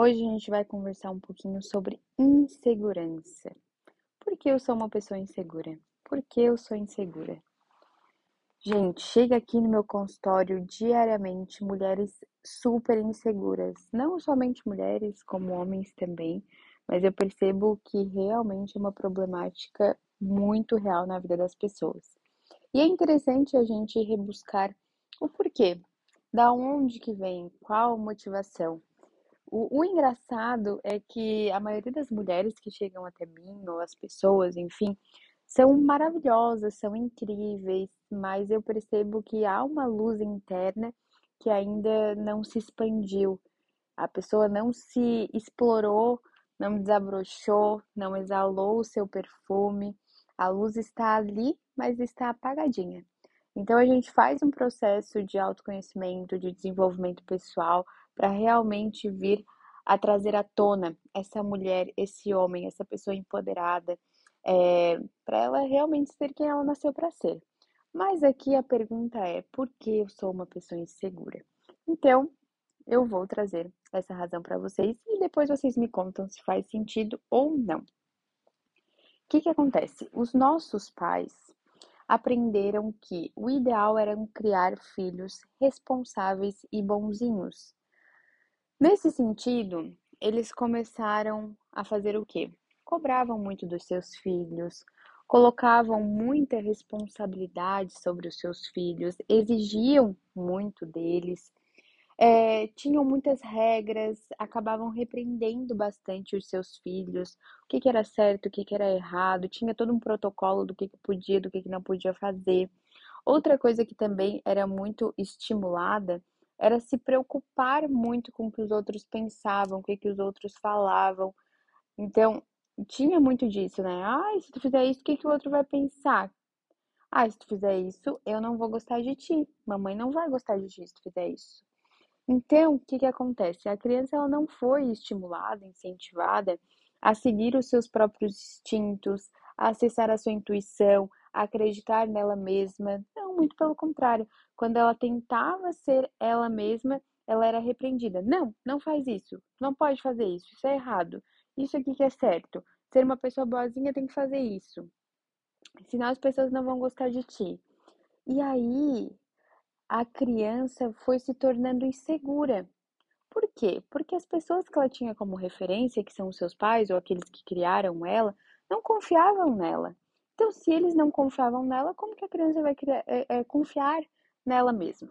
Hoje a gente vai conversar um pouquinho sobre insegurança. Por que eu sou uma pessoa insegura? Por que eu sou insegura? Gente, chega aqui no meu consultório diariamente mulheres super inseguras. Não somente mulheres, como homens também, mas eu percebo que realmente é uma problemática muito real na vida das pessoas. E é interessante a gente rebuscar o porquê, da onde que vem, qual motivação. O, o, engraçado é que a maioria das mulheres que chegam até mim, ou as pessoas, enfim, são maravilhosas, são incríveis, mas eu percebo que há uma luz interna que ainda não se expandiu. A pessoa não se explorou, não desabrochou, não exalou o seu perfume. A luz está ali, mas está apagadinha. Então a gente faz um processo de autoconhecimento, de desenvolvimento pessoal, para realmente vir a trazer à tona essa mulher, esse homem, essa pessoa empoderada, é, para ela realmente ser quem ela nasceu para ser. Mas aqui a pergunta é: por que eu sou uma pessoa insegura? Então, eu vou trazer essa razão para vocês e depois vocês me contam se faz sentido ou não. O que, que acontece? Os nossos pais aprenderam que o ideal era criar filhos responsáveis e bonzinhos. Nesse sentido, eles começaram a fazer o quê? Cobravam muito dos seus filhos, colocavam muita responsabilidade sobre os seus filhos, exigiam muito deles, é, tinham muitas regras, acabavam repreendendo bastante os seus filhos, o que, que era certo, o que, que era errado, tinha todo um protocolo do que, que podia, do que, que não podia fazer. Outra coisa que também era muito estimulada era se preocupar muito com o que os outros pensavam, o que, que os outros falavam. Então, tinha muito disso, né? Ah, se tu fizer isso, o que, que o outro vai pensar? Ah, se tu fizer isso, eu não vou gostar de ti. Mamãe não vai gostar de ti se tu fizer isso. Então, o que, que acontece? A criança ela não foi estimulada, incentivada a seguir os seus próprios instintos, a acessar a sua intuição, a acreditar nela mesma. Não, muito pelo contrário. Quando ela tentava ser ela mesma, ela era repreendida. Não, não faz isso. Não pode fazer isso. Isso é errado. Isso aqui que é certo. Ser uma pessoa boazinha tem que fazer isso. Senão as pessoas não vão gostar de ti. E aí, a criança foi se tornando insegura. Por quê? Porque as pessoas que ela tinha como referência, que são os seus pais ou aqueles que criaram ela, não confiavam nela. Então, se eles não confiavam nela, como que a criança vai criar, é, é, confiar nela mesma.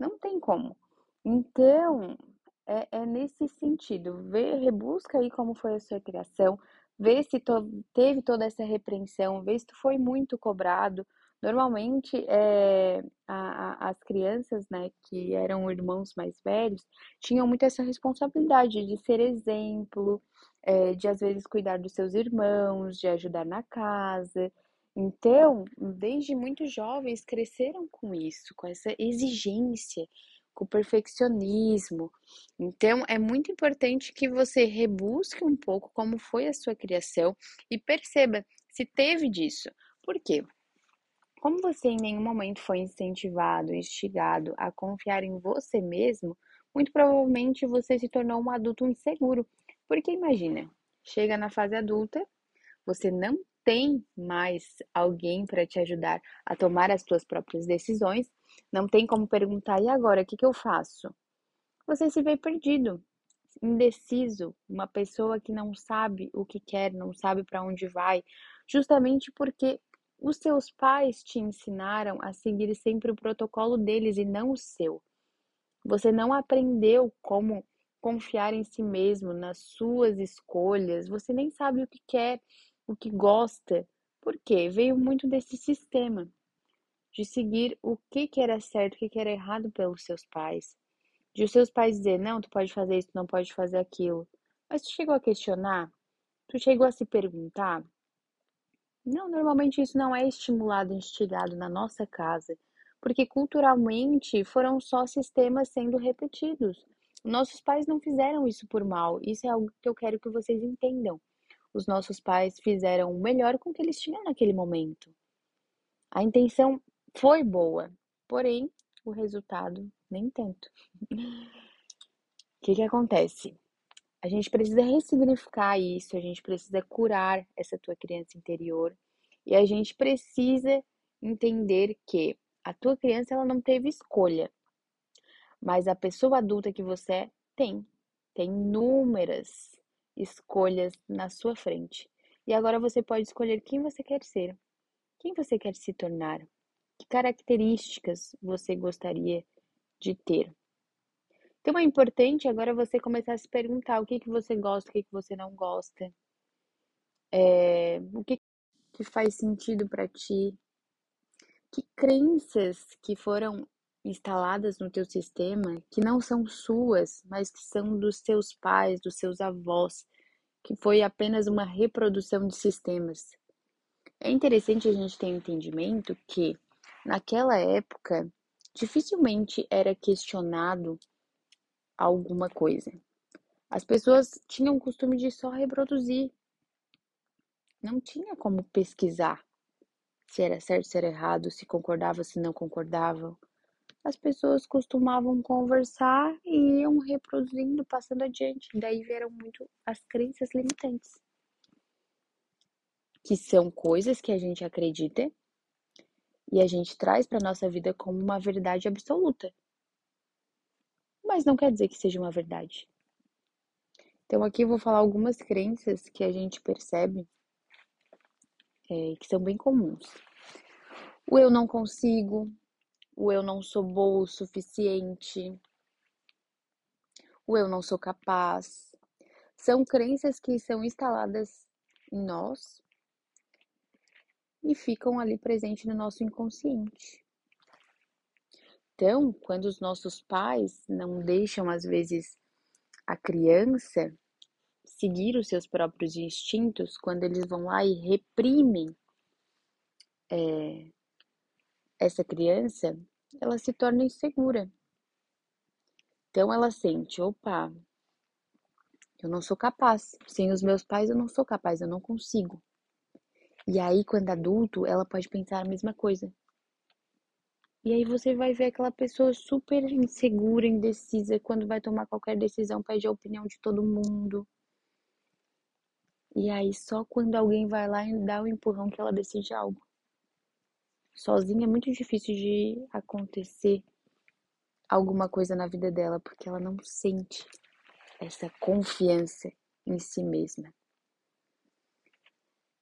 Não tem como. Então, é, é nesse sentido. Vê, rebusca aí como foi a sua criação, vê se to, teve toda essa repreensão, vê se tu foi muito cobrado. Normalmente, é, a, a, as crianças, né, que eram irmãos mais velhos, tinham muito essa responsabilidade de ser exemplo, é, de às vezes cuidar dos seus irmãos, de ajudar na casa. Então, desde muito jovens cresceram com isso, com essa exigência, com o perfeccionismo. Então, é muito importante que você rebusque um pouco como foi a sua criação e perceba se teve disso. Por quê? Como você em nenhum momento foi incentivado, instigado a confiar em você mesmo, muito provavelmente você se tornou um adulto inseguro. Porque imagina, chega na fase adulta, você não tem mais alguém para te ajudar a tomar as suas próprias decisões, não tem como perguntar, e agora, o que, que eu faço? Você se vê perdido, indeciso, uma pessoa que não sabe o que quer, não sabe para onde vai, justamente porque os seus pais te ensinaram a seguir sempre o protocolo deles e não o seu. Você não aprendeu como confiar em si mesmo, nas suas escolhas, você nem sabe o que quer, o que gosta. Por quê? Veio muito desse sistema de seguir o que, que era certo, o que, que era errado pelos seus pais. De os seus pais dizer, não, tu pode fazer isso, não pode fazer aquilo. Mas tu chegou a questionar? Tu chegou a se perguntar? Não, normalmente isso não é estimulado, instigado na nossa casa, porque culturalmente foram só sistemas sendo repetidos. Nossos pais não fizeram isso por mal. Isso é algo que eu quero que vocês entendam os nossos pais fizeram o melhor com o que eles tinham naquele momento. A intenção foi boa, porém o resultado nem tanto. O que, que acontece? a gente precisa ressignificar isso, a gente precisa curar essa tua criança interior e a gente precisa entender que a tua criança ela não teve escolha, mas a pessoa adulta que você é tem, tem inúmeras escolhas na sua frente. E agora você pode escolher quem você quer ser, quem você quer se tornar, que características você gostaria de ter. Então é importante agora você começar a se perguntar o que, que você gosta, o que, que você não gosta, é, o que, que faz sentido para ti, que crenças que foram instaladas no teu sistema que não são suas, mas que são dos teus pais, dos seus avós, que foi apenas uma reprodução de sistemas. É interessante a gente ter entendimento que naquela época dificilmente era questionado alguma coisa. As pessoas tinham o costume de só reproduzir. Não tinha como pesquisar se era certo, se era errado, se concordava, se não concordava. As pessoas costumavam conversar e iam reproduzindo, passando adiante. Daí vieram muito as crenças limitantes, que são coisas que a gente acredita e a gente traz para nossa vida como uma verdade absoluta mas não quer dizer que seja uma verdade. Então, aqui eu vou falar algumas crenças que a gente percebe é, que são bem comuns. O eu não consigo, o eu não sou boa o suficiente, o eu não sou capaz. São crenças que são instaladas em nós e ficam ali presentes no nosso inconsciente. Então, quando os nossos pais não deixam, às vezes, a criança seguir os seus próprios instintos, quando eles vão lá e reprimem é, essa criança, ela se torna insegura. Então, ela sente: opa, eu não sou capaz. Sem os meus pais, eu não sou capaz, eu não consigo. E aí, quando adulto, ela pode pensar a mesma coisa. E aí você vai ver aquela pessoa super insegura, indecisa, quando vai tomar qualquer decisão, pede a opinião de todo mundo. E aí só quando alguém vai lá e dá o um empurrão que ela decide algo. Sozinha é muito difícil de acontecer alguma coisa na vida dela, porque ela não sente essa confiança em si mesma.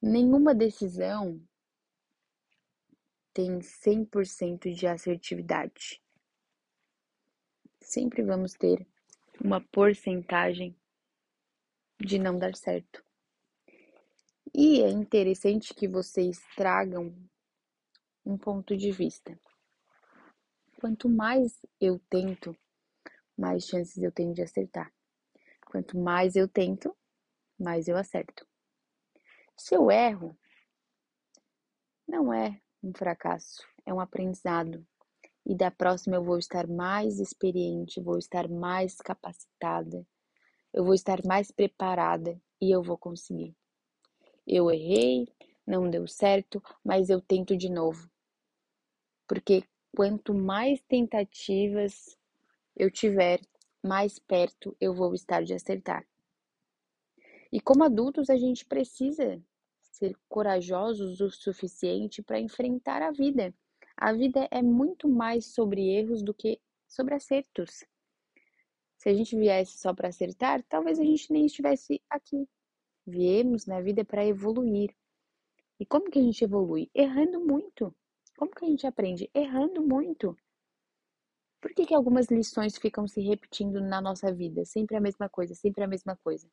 Nenhuma decisão tem 100% de assertividade. Sempre vamos ter uma porcentagem de não dar certo. E é interessante que vocês tragam um ponto de vista. Quanto mais eu tento, mais chances eu tenho de acertar. Quanto mais eu tento, mais eu acerto. Se eu erro, não é um fracasso, é um aprendizado. E da próxima eu vou estar mais experiente, vou estar mais capacitada, eu vou estar mais preparada e eu vou conseguir. Eu errei, não deu certo, mas eu tento de novo. Porque quanto mais tentativas eu tiver, mais perto eu vou estar de acertar. E como adultos, a gente precisa ser corajosos o suficiente para enfrentar a vida. A vida é muito mais sobre erros do que sobre acertos. Se a gente viesse só para acertar, talvez a gente nem estivesse aqui. Viemos na vida para evoluir. E como que a gente evolui? Errando muito. Como que a gente aprende? Errando muito. Por que, que algumas lições ficam se repetindo na nossa vida? Sempre a mesma coisa, sempre a mesma coisa.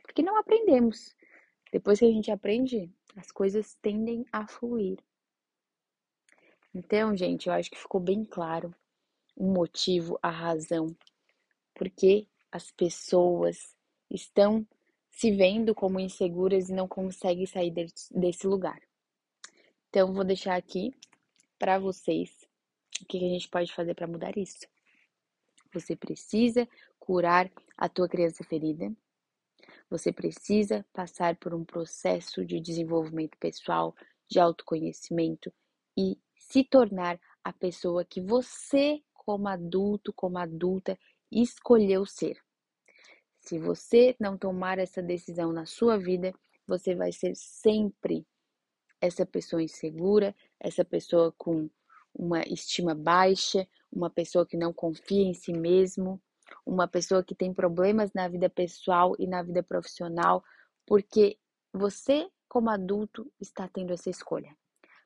Porque não aprendemos. Depois que a gente aprende, as coisas tendem a fluir. Então, gente, eu acho que ficou bem claro o motivo, a razão, porque as pessoas estão se vendo como inseguras e não conseguem sair desse lugar. Então, vou deixar aqui para vocês o que a gente pode fazer para mudar isso. Você precisa curar a tua criança ferida. Você precisa passar por um processo de desenvolvimento pessoal, de autoconhecimento e se tornar a pessoa que você, como adulto, como adulta, escolheu ser. Se você não tomar essa decisão na sua vida, você vai ser sempre essa pessoa insegura, essa pessoa com uma estima baixa, uma pessoa que não confia em si mesmo, uma pessoa que tem problemas na vida pessoal e na vida profissional, porque você, como adulto, está tendo essa escolha.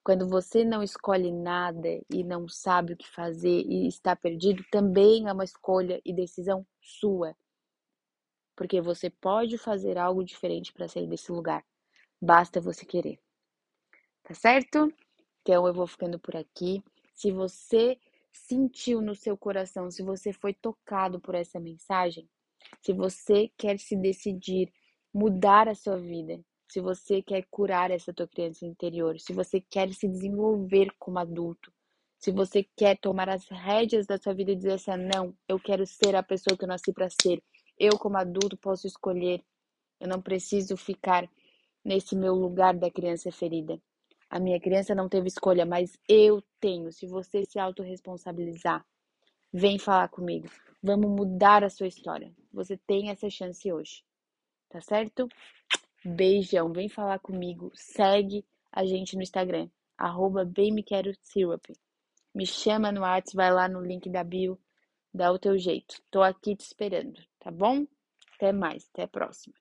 Quando você não escolhe nada e não sabe o que fazer e está perdido, também é uma escolha e decisão sua. Porque você pode fazer algo diferente para sair desse lugar. Basta você querer. Tá certo? Então eu vou ficando por aqui. Se você sentiu no seu coração, se você foi tocado por essa mensagem, se você quer se decidir mudar a sua vida, se você quer curar essa tua criança interior, se você quer se desenvolver como adulto, se você quer tomar as rédeas da sua vida e dizer assim: não, eu quero ser a pessoa que eu nasci para ser. Eu, como adulto, posso escolher. Eu não preciso ficar nesse meu lugar da criança ferida. A minha criança não teve escolha, mas eu tenho. Se você se autorresponsabilizar, vem falar comigo. Vamos mudar a sua história. Você tem essa chance hoje. Tá certo? Beijão, vem falar comigo. Segue a gente no Instagram, arroba bem me quero syrup. Me chama no WhatsApp, vai lá no link da bio, dá o teu jeito. Tô aqui te esperando, tá bom? Até mais, até a próxima.